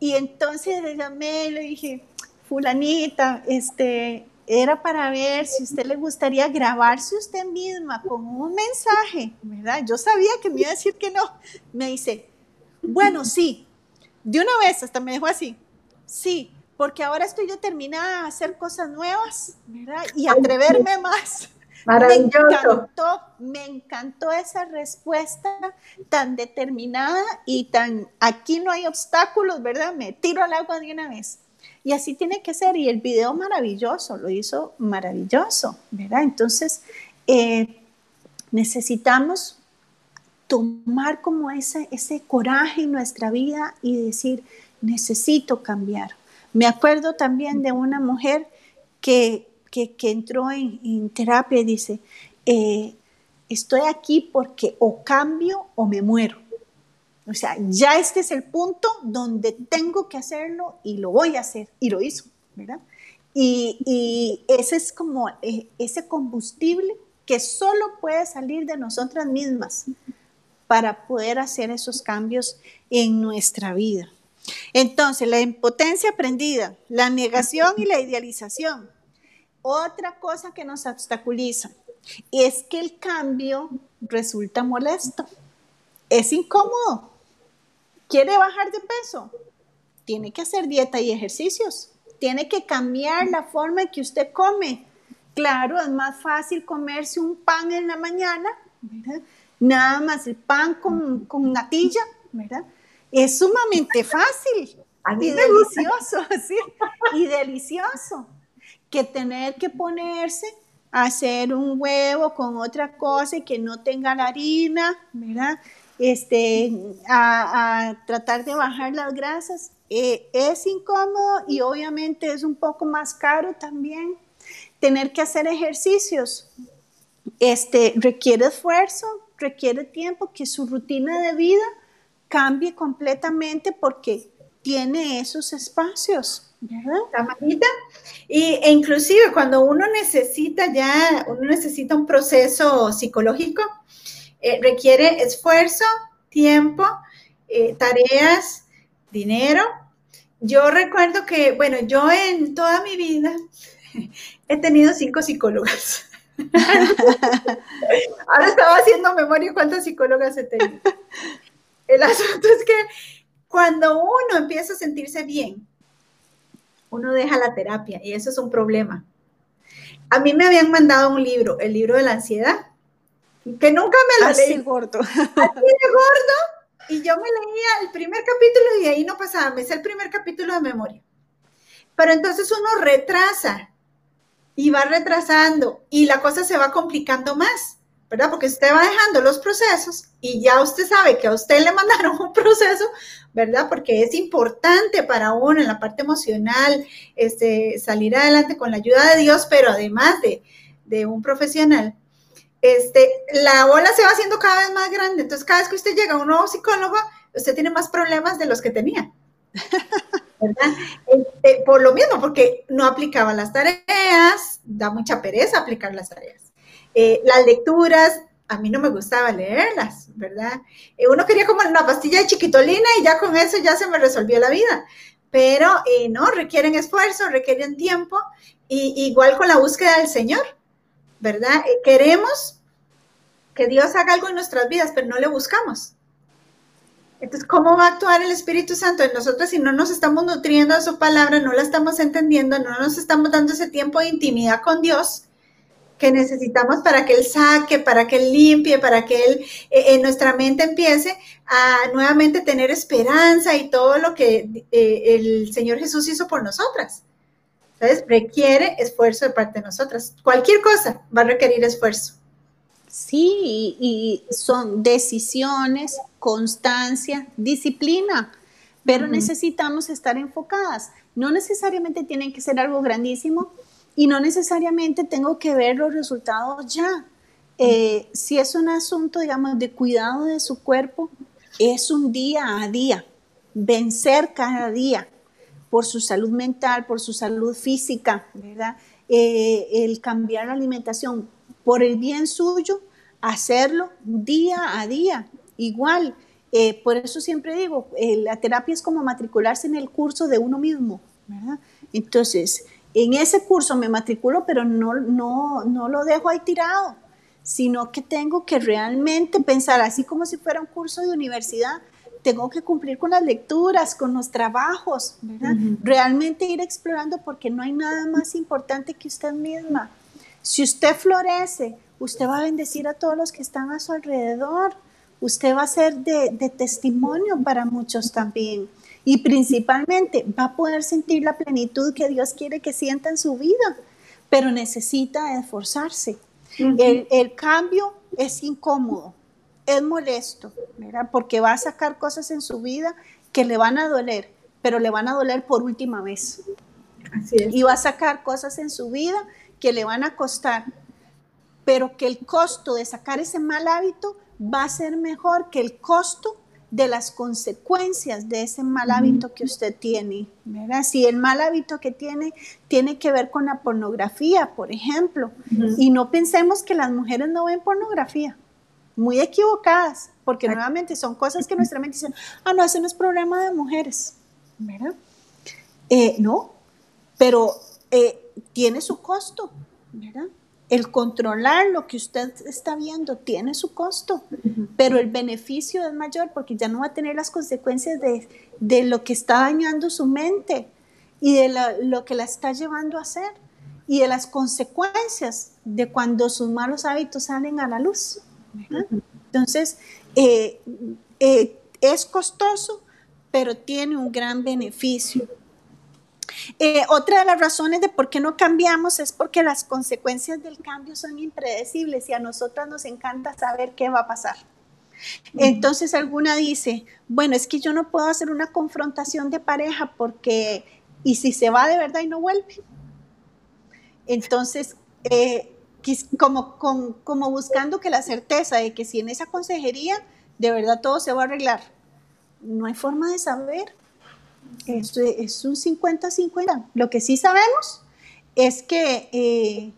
Y entonces le llamé y le dije, fulanita, este, era para ver si usted le gustaría grabarse usted misma con un mensaje, ¿verdad? Yo sabía que me iba a decir que no. Me dice, bueno, sí, de una vez hasta me dejó así, sí, porque ahora estoy determinada a hacer cosas nuevas, ¿verdad? Y atreverme más. Maravilloso. Me encantó, me encantó esa respuesta tan determinada y tan, aquí no hay obstáculos, ¿verdad? Me tiro al agua de una vez. Y así tiene que ser. Y el video maravilloso, lo hizo maravilloso, ¿verdad? Entonces, eh, necesitamos tomar como ese, ese coraje en nuestra vida y decir, necesito cambiar. Me acuerdo también de una mujer que, entró en, terapia y dice, eh, estoy aquí porque o cambio o me muero. O sea, ya este es el punto donde tengo que hacerlo y lo voy a hacer. Y lo hizo, ¿verdad? Y, ese es como eh, ese combustible que solo puede salir de nosotras mismas para poder hacer esos cambios en nuestra vida. Entonces, la impotencia aprendida, la negación y la idealización. Otra cosa que nos obstaculiza es que el cambio resulta molesto, es incómodo. ¿Quiere bajar de peso? Tiene que hacer dieta y ejercicios. Tiene que cambiar la forma en que usted come. Claro, es más fácil comerse un pan en la mañana, Nada más el pan con, con natilla, ¿verdad? es sumamente fácil y delicioso, ¿sí? y delicioso, que tener que ponerse a hacer un huevo con otra cosa y que no tenga la harina, ¿verdad? Este, a, tratar de bajar las grasas. Eh, es incómodo y obviamente es un poco más caro también. Tener que hacer ejercicios este, requiere esfuerzo, requiere tiempo, que su rutina de vida cambie completamente porque tiene esos espacios. ¿verdad? Y e inclusive cuando uno necesita ya, uno necesita un proceso psicológico, eh, requiere esfuerzo, tiempo, eh, tareas, dinero. Yo recuerdo que, bueno, yo en toda mi vida he tenido cinco psicólogas. Ahora estaba haciendo memoria cuántas psicólogas he tenido. El asunto es que cuando uno empieza a sentirse bien, uno deja la terapia y eso es un problema. A mí me habían mandado un libro, el libro de la ansiedad, que nunca me lo Así leí. gordo. Así de gordo. Y yo me leía el primer capítulo y de ahí no pasaba, me hice el primer capítulo de memoria. Pero entonces uno retrasa y va retrasando y la cosa se va complicando más ¿verdad? Porque usted va dejando los procesos y ya usted sabe que a usted le mandaron un proceso, ¿verdad? Porque es importante para uno en la parte emocional este, salir adelante con la ayuda de Dios, pero además de, un profesional. Este, la bola se va haciendo cada vez más grande. Entonces, cada vez que usted llega a un nuevo psicólogo, usted tiene más problemas de los que tenía. ¿verdad? Este, por lo mismo, porque no aplicaba las tareas, da mucha pereza aplicar las tareas. Eh, las lecturas, a mí no me gustaba leerlas, ¿verdad? Eh, uno quería como una pastilla de chiquitolina y ya con eso ya se me resolvió la vida. Pero eh, no, requieren esfuerzo, requieren tiempo, y igual con la búsqueda del Señor, ¿verdad? queremos que Dios haga algo en nuestras vidas, pero no le buscamos. Entonces, ¿cómo va a actuar el Espíritu Santo en nosotros si no nos estamos nutriendo de su palabra, no la estamos entendiendo, no nos estamos dando ese tiempo de intimidad con Dios? que necesitamos para que Él saque, para que Él limpie, para que Él eh, en nuestra mente empiece a nuevamente tener esperanza y todo lo que eh, el Señor Jesús hizo por nosotras. Entonces, requiere esfuerzo de parte de nosotras. Cualquier cosa va a requerir esfuerzo. Sí, y, son decisiones, constancia, disciplina, pero necesitamos estar enfocadas. No necesariamente tienen que ser algo grandísimo, y no necesariamente tengo que ver los resultados ya. Eh, si es un asunto, digamos, de cuidado de su cuerpo, es un día a día, vencer cada día por su salud mental, por su salud física, ¿verdad? Eh, el cambiar la alimentación por el bien suyo, hacerlo día a día, igual. Eh, por eso siempre digo, la terapia es como matricularse en el curso de uno mismo, ¿verdad? Entonces, en ese curso me matriculo, pero no, no, no lo dejo ahí tirado, sino que tengo que realmente pensar, así como si fuera un curso de universidad, tengo que cumplir con las lecturas, con los trabajos, ¿verdad? Realmente ir explorando porque no hay nada más importante que usted misma. Si usted florece, usted va a bendecir a todos los que están a su alrededor. Usted va a ser de, de testimonio para muchos también y principalmente va a poder sentir la plenitud que Dios quiere que sienta en su vida, pero necesita esforzarse. el, cambio es incómodo, es molesto, porque va a sacar cosas en su vida que le van a doler, pero le van a doler por última vez. Y va a sacar cosas en su vida que le van a costar, pero que el costo de sacar ese mal hábito va a ser mejor que el costo de las consecuencias de ese mal hábito que usted tiene. ¿verdad? Si el mal hábito que tiene tiene que ver con la pornografía, por ejemplo, y no pensemos que las mujeres no ven pornografía, muy equivocadas, porque nuevamente son cosas que nuestra mente dice, ah, no, ese no es problema de mujeres, ¿verdad? Eh, no, pero eh, tiene su costo, ¿verdad? el controlar lo que usted está viendo tiene su costo, pero el beneficio es mayor porque ya no va a tener las consecuencias de, lo que está dañando su mente y de lo que la está llevando a hacer y de las consecuencias de cuando sus malos hábitos salen a la luz. Entonces, eh, eh, es costoso, pero tiene un gran beneficio. Eh, otra de las razones de por qué no cambiamos es porque las consecuencias del cambio son impredecibles y a nosotras nos encanta saber qué va a pasar. Entonces alguna dice, bueno, es que yo no puedo hacer una confrontación de pareja porque, ¿y si se va de verdad y no vuelve? Entonces, eh, como, como buscando que la certeza de que si en esa consejería de verdad todo se va a arreglar, no hay forma de saber. Es, es un 50-50. Lo que sí sabemos es que eh,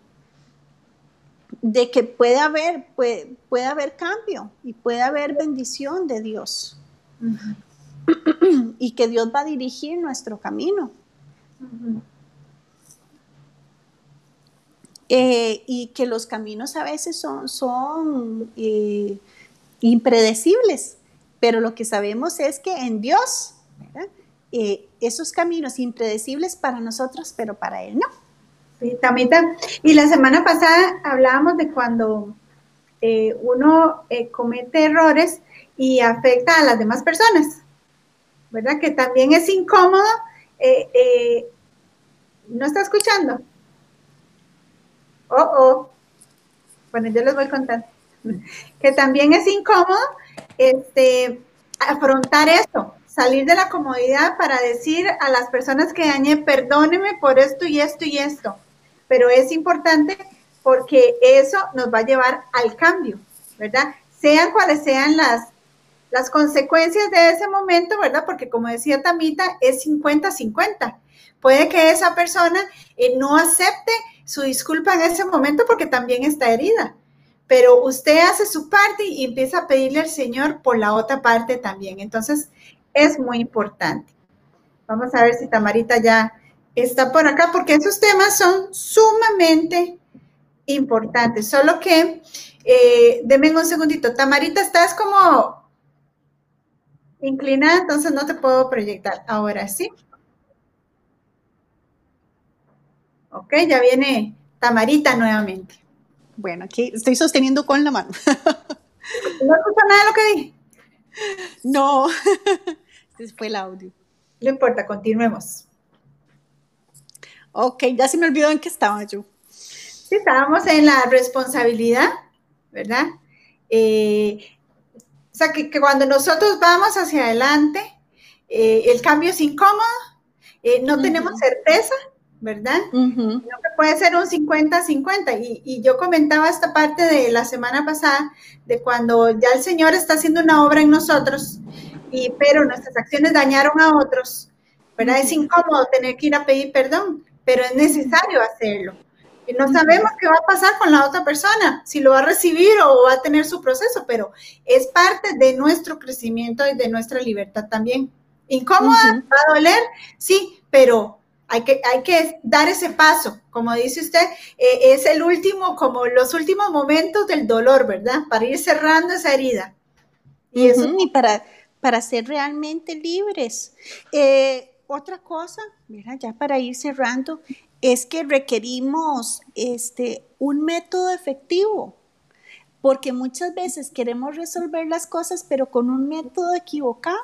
de que puede haber, puede, puede, haber cambio y puede haber bendición de Dios. y que Dios va a dirigir nuestro camino. Eh, y que los caminos a veces son, son eh, impredecibles, pero lo que sabemos es que en Dios eh, esos caminos impredecibles para nosotros, pero para Él no. Sí. Y la semana pasada hablábamos de cuando eh, uno eh, comete errores y afecta a las demás personas, ¿verdad? Que también es incómodo. ¿No está escuchando? Oh, oh. Bueno, yo les voy contando. que también es incómodo este, afrontar eso, salir de la comodidad para decir a las personas que dañé, perdóneme por esto y esto y esto. Pero es importante porque eso nos va a llevar al cambio, ¿verdad? Sean cuales sean las, las consecuencias de ese momento, ¿verdad? Porque como decía Tamita, es 50-50. Puede que esa persona eh, no acepte su disculpa en ese momento porque también está herida, pero usted hace su parte y empieza a pedirle al Señor por la otra parte también. Entonces, es muy importante. Vamos a ver si Tamarita ya está por acá, porque esos temas son sumamente importantes. Solo que, eh, denme un segundito. Tamarita, estás como inclinada, entonces no te puedo proyectar. Ahora sí. Ok, ya viene Tamarita nuevamente. Bueno, aquí estoy sosteniendo con la mano. ¿No escucha nada de lo que dije? No, ese fue el audio. No importa, continuemos. Ok, ya se me olvidó en qué estaba yo. Sí, estábamos en la responsabilidad, ¿verdad? Eh, o sea, que, cuando nosotros vamos hacia adelante, eh, el cambio es incómodo, eh, no tenemos certeza, ¿verdad? puede ser un 50-50. Y, y, yo comentaba esta parte de la semana pasada, de cuando ya el Señor está haciendo una obra en nosotros, y, pero nuestras acciones dañaron a otros, ¿verdad? Es incómodo tener que ir a pedir perdón, pero es necesario hacerlo. Y no sabemos qué va a pasar con la otra persona, si lo va a recibir o va a tener su proceso, pero es parte de nuestro crecimiento y de nuestra libertad también. Incómoda, va a doler, sí, pero hay que, hay que dar ese paso, como dice usted, eh, es el último, como los últimos momentos del dolor, ¿verdad? Para ir cerrando esa herida. Y, eso, y para, para ser realmente libres. Eh, otra cosa, mira, ya para ir cerrando, es que requerimos este, un método efectivo, porque muchas veces queremos resolver las cosas, pero con un método equivocado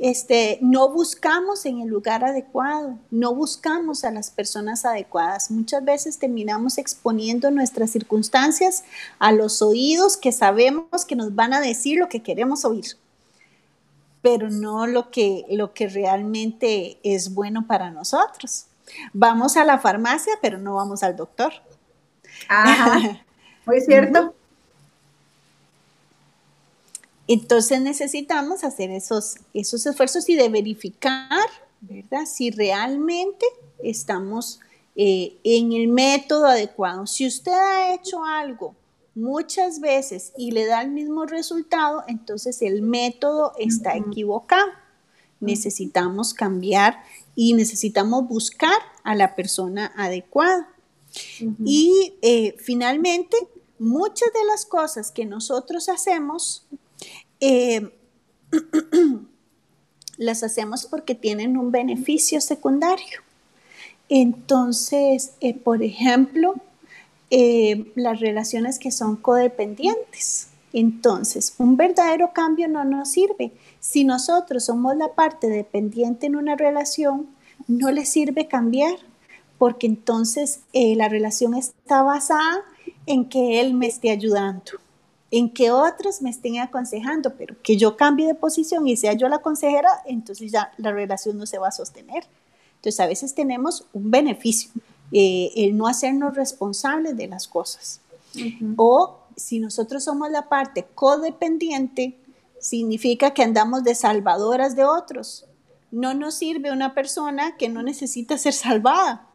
este, no buscamos en el lugar adecuado, no buscamos a las personas adecuadas. Muchas veces terminamos exponiendo nuestras circunstancias a los oídos que sabemos que nos van a decir lo que queremos oír, pero no lo que, lo que realmente es bueno para nosotros. Vamos a la farmacia, pero no vamos al doctor. Ajá, muy cierto. Entonces necesitamos hacer esos, esos esfuerzos y de verificar, ¿verdad? Si realmente estamos eh, en el método adecuado. Si usted ha hecho algo muchas veces y le da el mismo resultado, entonces el método está equivocado. Necesitamos cambiar y necesitamos buscar a la persona adecuada. Y eh, finalmente, muchas de las cosas que nosotros hacemos eh, las hacemos porque tienen un beneficio secundario. Entonces, eh, por ejemplo, eh, las relaciones que son codependientes. Entonces, un verdadero cambio no nos sirve. Si nosotros somos la parte dependiente en una relación, no le sirve cambiar, porque entonces la relación está basada en que él me esté ayudando en que otros me estén aconsejando, pero que yo cambie de posición y sea yo la consejera, entonces ya la relación no se va a sostener. Entonces a veces tenemos un beneficio, eh, el no hacernos responsables de las cosas. O si nosotros somos la parte codependiente, significa que andamos de salvadoras de otros. No nos sirve una persona que no necesita ser salvada.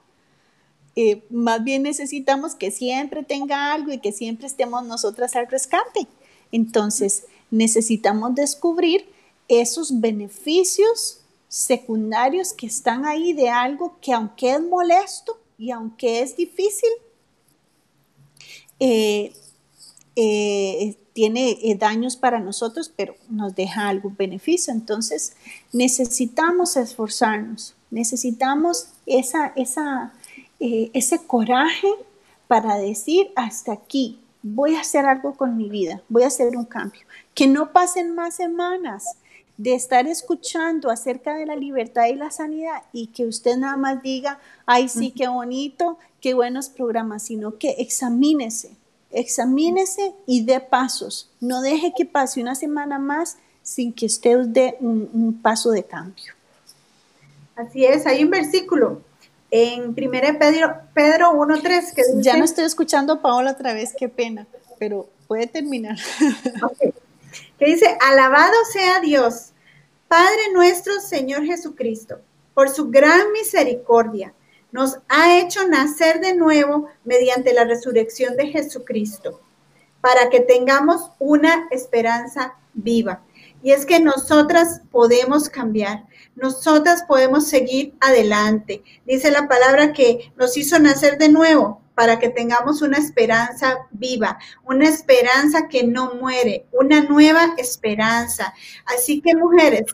Eh, más bien necesitamos que siempre tenga algo y que siempre estemos nosotras al rescate. Entonces, necesitamos descubrir esos beneficios secundarios que están ahí de algo que aunque es molesto y aunque es difícil, eh, eh, tiene daños para nosotros, pero nos deja algún beneficio. Entonces, necesitamos esforzarnos, necesitamos esa, eh, ese coraje para decir hasta aquí, voy a hacer algo con mi vida, voy a hacer un cambio. Que no pasen más semanas de estar escuchando acerca de la libertad y la sanidad y que usted nada más diga, ay sí, qué bonito, qué buenos programas, sino que examínese, examínese y dé pasos. No deje que pase una semana más sin que usted dé un, paso de cambio. Así es, hay un versículo en 1 Pedro, Pedro 1.3 que dice... Ya no estoy escuchando a Paola otra vez, qué pena, pero puede terminar. Que dice, alabado sea Dios, Padre nuestro Señor Jesucristo, por su gran misericordia nos ha hecho nacer de nuevo mediante la resurrección de Jesucristo, para que tengamos una esperanza viva. Y es que nosotras podemos cambiar, nosotras podemos seguir adelante. Dice la palabra que nos hizo nacer de nuevo para que tengamos una esperanza viva, una esperanza que no muere, una nueva esperanza. Así que mujeres,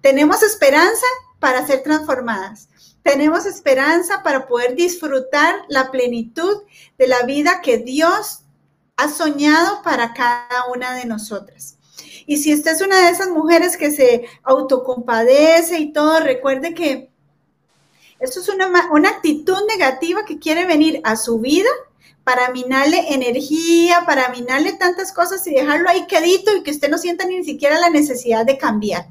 tenemos esperanza para ser transformadas tenemos esperanza para poder disfrutar la plenitud de la vida que Dios ha soñado para cada una de nosotras. Y si usted es una de esas mujeres que se autocompadece y todo, recuerde que esto es una, una actitud negativa que quiere venir a su vida para minarle energía, para minarle tantas cosas y dejarlo ahí quedito y que usted no sienta ni siquiera la necesidad de cambiar.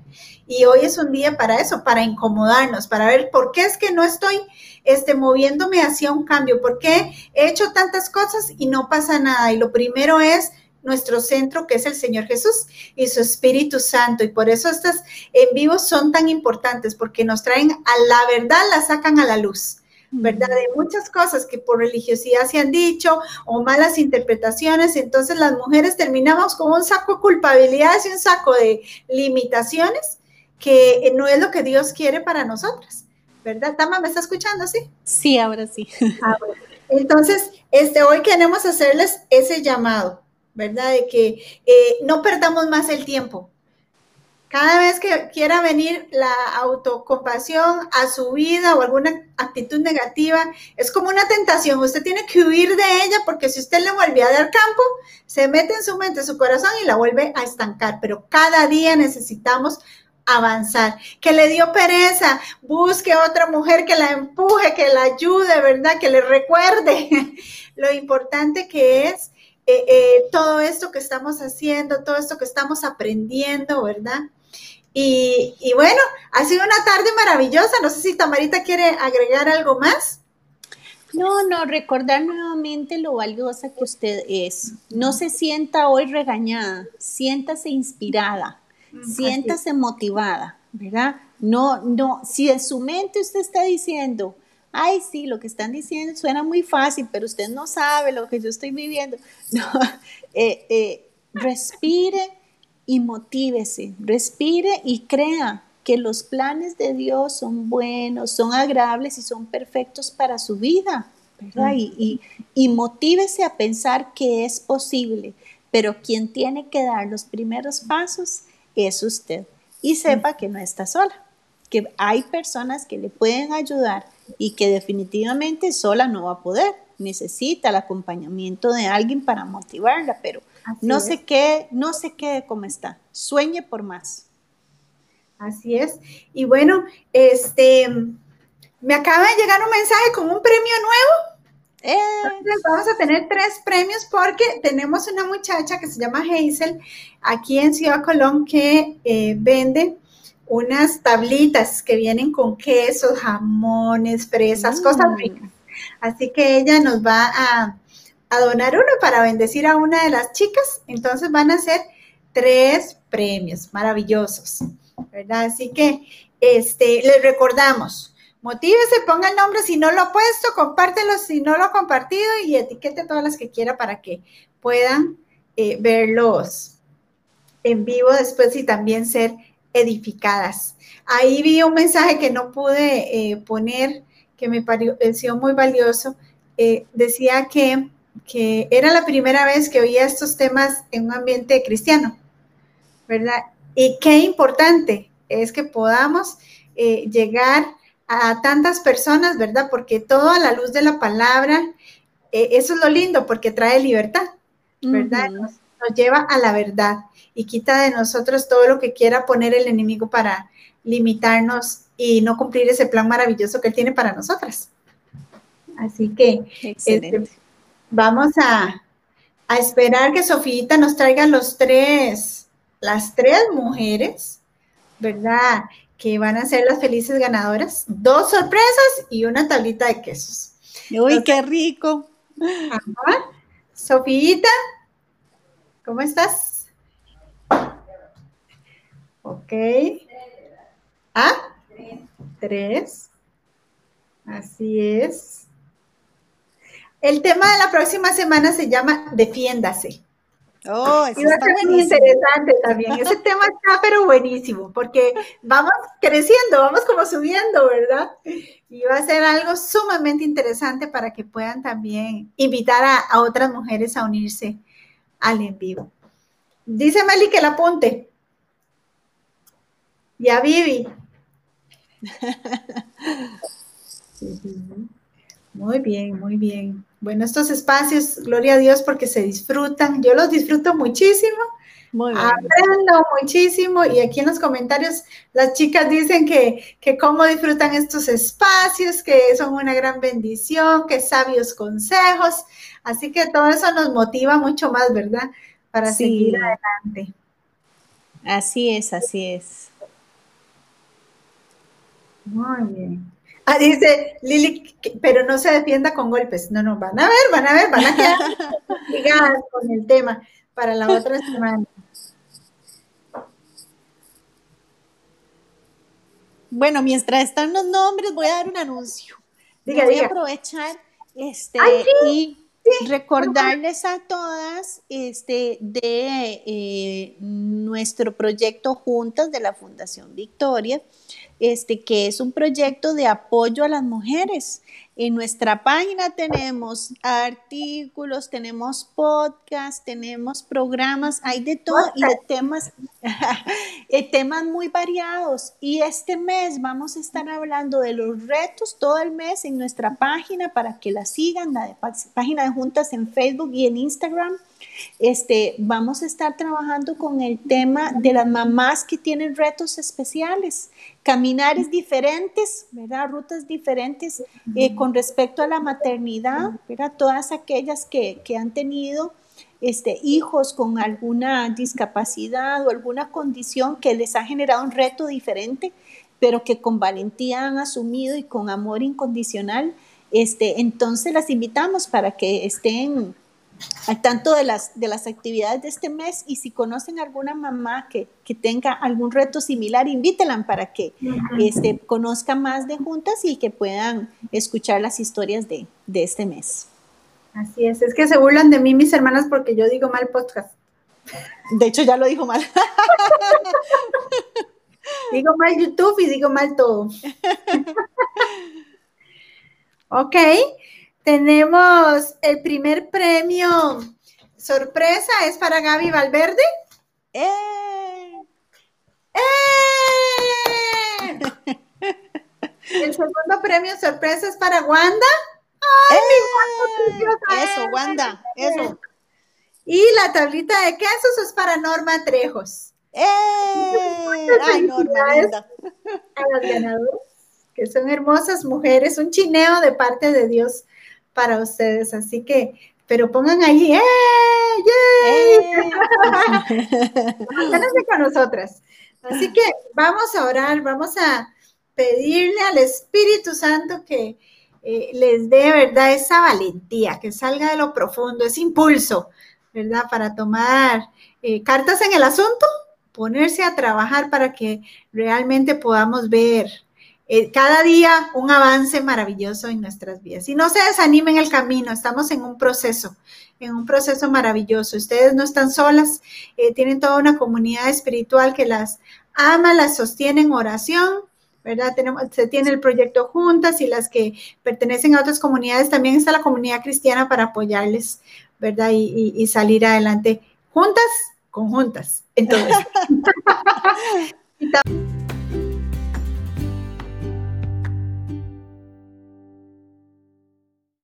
Y hoy es un día para eso, para incomodarnos, para ver por qué es que no estoy este, moviéndome hacia un cambio, por qué he hecho tantas cosas y no pasa nada. Y lo primero es nuestro centro, que es el Señor Jesús y su Espíritu Santo. Y por eso estos en vivos son tan importantes, porque nos traen a la verdad, la sacan a la luz. ¿verdad? De muchas cosas que por religiosidad se han dicho o malas interpretaciones, entonces las mujeres terminamos con un saco de culpabilidades y un saco de limitaciones que no es lo que Dios quiere para nosotras, ¿verdad? Tama, ¿me está escuchando, sí? Sí, ahora sí. Ah, Entonces, este, hoy queremos hacerles ese llamado, ¿verdad? De que eh, no perdamos más el tiempo. Cada vez que quiera venir la autocompasión a su vida o alguna actitud negativa, es como una tentación. Usted tiene que huir de ella porque si usted le vuelve a dar campo, se mete en su mente, su corazón y la vuelve a estancar. Pero cada día necesitamos avanzar, que le dio pereza, busque otra mujer que la empuje, que la ayude, ¿verdad? Que le recuerde lo importante que es eh, eh, todo esto que estamos haciendo, todo esto que estamos aprendiendo, ¿verdad? Y, y, bueno, ha sido una tarde maravillosa. No sé si Tamarita quiere agregar algo más. No, no, recordar nuevamente lo valiosa que usted es. No se sienta hoy regañada, siéntase inspirada siéntase motivada, ¿verdad? No, no, si en su mente usted está diciendo, ay, sí, lo que están diciendo suena muy fácil, pero usted no sabe lo que yo estoy viviendo. No, eh, eh, respire y motívese, respire y crea que los planes de Dios son buenos, son agradables y son perfectos para su vida, ¿verdad? Y, y, y motívese a pensar que es posible, pero quien tiene que dar los primeros pasos es usted y sepa que no está sola, que hay personas que le pueden ayudar y que definitivamente sola no va a poder. Necesita el acompañamiento de alguien para motivarla, pero no se, quede, no se quede como está. Sueñe por más. Así es. Y bueno, este, me acaba de llegar un mensaje con un premio nuevo entonces vamos a tener tres premios porque tenemos una muchacha que se llama Hazel aquí en Ciudad Colón que eh, vende unas tablitas que vienen con quesos, jamones, fresas, cosas mm. ricas. Así que ella nos va a, a, donar uno para bendecir a una de las chicas. Entonces van a ser tres premios maravillosos, ¿verdad? Así que este, les recordamos, Motívese, ponga el nombre si no lo ha puesto, compártelo si no lo ha compartido y etiquete todas las que quiera para que puedan eh, verlos en vivo después y también ser edificadas. Ahí vi un mensaje que no pude eh, poner, que me pareció muy valioso. Eh, decía que, que era la primera vez que oía estos temas en un ambiente cristiano, ¿verdad? Y qué importante es que podamos llegar a tantas personas, ¿verdad? Porque todo a la luz de la palabra, eh, eso es lo lindo, porque trae libertad, ¿verdad? nos, lleva a la verdad y quita de nosotros todo lo que quiera poner el enemigo para limitarnos y no cumplir ese plan maravilloso que él tiene para nosotras. Así que este, vamos a, a esperar que Sofita nos traiga los tres, las tres mujeres, ¿verdad? Que van a ser las felices ganadoras. Dos sorpresas y una tablita de quesos. Uy, qué rico. Sofita, ¿cómo estás? Ok. ¿Ah? Tres. Así es. El tema de la próxima semana se llama Defiéndase. Oh, eso está muy interesante también. Ese tema está pero buenísimo, porque vamos creciendo, vamos como subiendo, ¿verdad? Y va a ser algo sumamente interesante para que puedan también invitar a, otras mujeres a unirse al en vivo. Dice Meli que la apunte. Y a Vivi. Muy bien, muy bien. Bueno, estos espacios, gloria a Dios, porque se disfrutan. Yo los disfruto muchísimo. Muy bien. Aprendo muchísimo y aquí en los comentarios las chicas dicen que, que cómo disfrutan estos espacios, que son una gran bendición, que sabios consejos. Así que todo eso nos motiva mucho más, ¿verdad? Para seguir adelante. Así es, así es. Muy bien. Ah, dice Lili, pero no se defienda con golpes. No, no, van a ver, van a ver, van a quedar ligadas con el tema para la otra semana. Bueno, mientras están los nombres, voy a dar un anuncio. voy a aprovechar este, y recordarles a todas este, de eh, nuestro proyecto Juntas de la Fundación Victoria este, que es un proyecto de apoyo a las mujeres. En nuestra página tenemos artículos, tenemos podcasts, tenemos programas, hay de todo y de temas, eh, temas muy variados. Y este mes vamos a estar hablando de los retos todo el mes en nuestra página para que la sigan, la página de juntas en Facebook y en Instagram. Este, vamos a estar trabajando con el tema de las mamás que tienen retos especiales, caminares diferentes, ¿verdad? Rutas diferentes eh, con respecto a la maternidad, ¿verdad? Todas aquellas que, han tenido este, hijos con alguna discapacidad o alguna condición que les ha generado un reto diferente, pero que con valentía han asumido y con amor incondicional. Este, entonces las invitamos para que estén al tanto de las, de las actividades de este mes y si conocen alguna mamá que, tenga algún reto similar, invítenla para que este, conozca más de juntas y que puedan escuchar las historias de, este mes. Así es, es que se burlan de mí mis hermanas porque yo digo mal podcast. De hecho, ya lo dijo mal. digo mal YouTube y digo mal todo. ok, tenemos el primer premio sorpresa, es para Gaby Valverde. ¡Eh! ¡Eh! el segundo premio sorpresa es para Wanda. ¡Ay, mi Wanda! ¡Eh! Eso, Wanda, eso. Y la tablita de quesos es para Norma Trejos. ¡Eh! ¡Ay, Norma! A las ganadoras, que son hermosas mujeres, un chineo de parte de Dios para ustedes. Así que, pero pongan ahí, ¡eh! ¡Yay! ¡Eh! con nosotras. Así que vamos a orar, vamos a pedirle al Espíritu Santo que eh, les dé, ¿verdad? Esa valentía, que salga de lo profundo, ese impulso, ¿verdad? Para tomar eh, cartas en el asunto, ponerse a trabajar para que realmente podamos ver eh, cada día un avance maravilloso en nuestras vidas. Y no se desanimen el camino, estamos en un proceso, en un proceso maravilloso. Ustedes no están solas, eh, tienen toda una comunidad espiritual que las ama, las sostiene en oración. ¿verdad? Tenemos, se tiene el proyecto Juntas y las que pertenecen a otras comunidades, también está la comunidad cristiana para apoyarles, ¿verdad? Y, y salir adelante juntas, conjuntas. Entonces,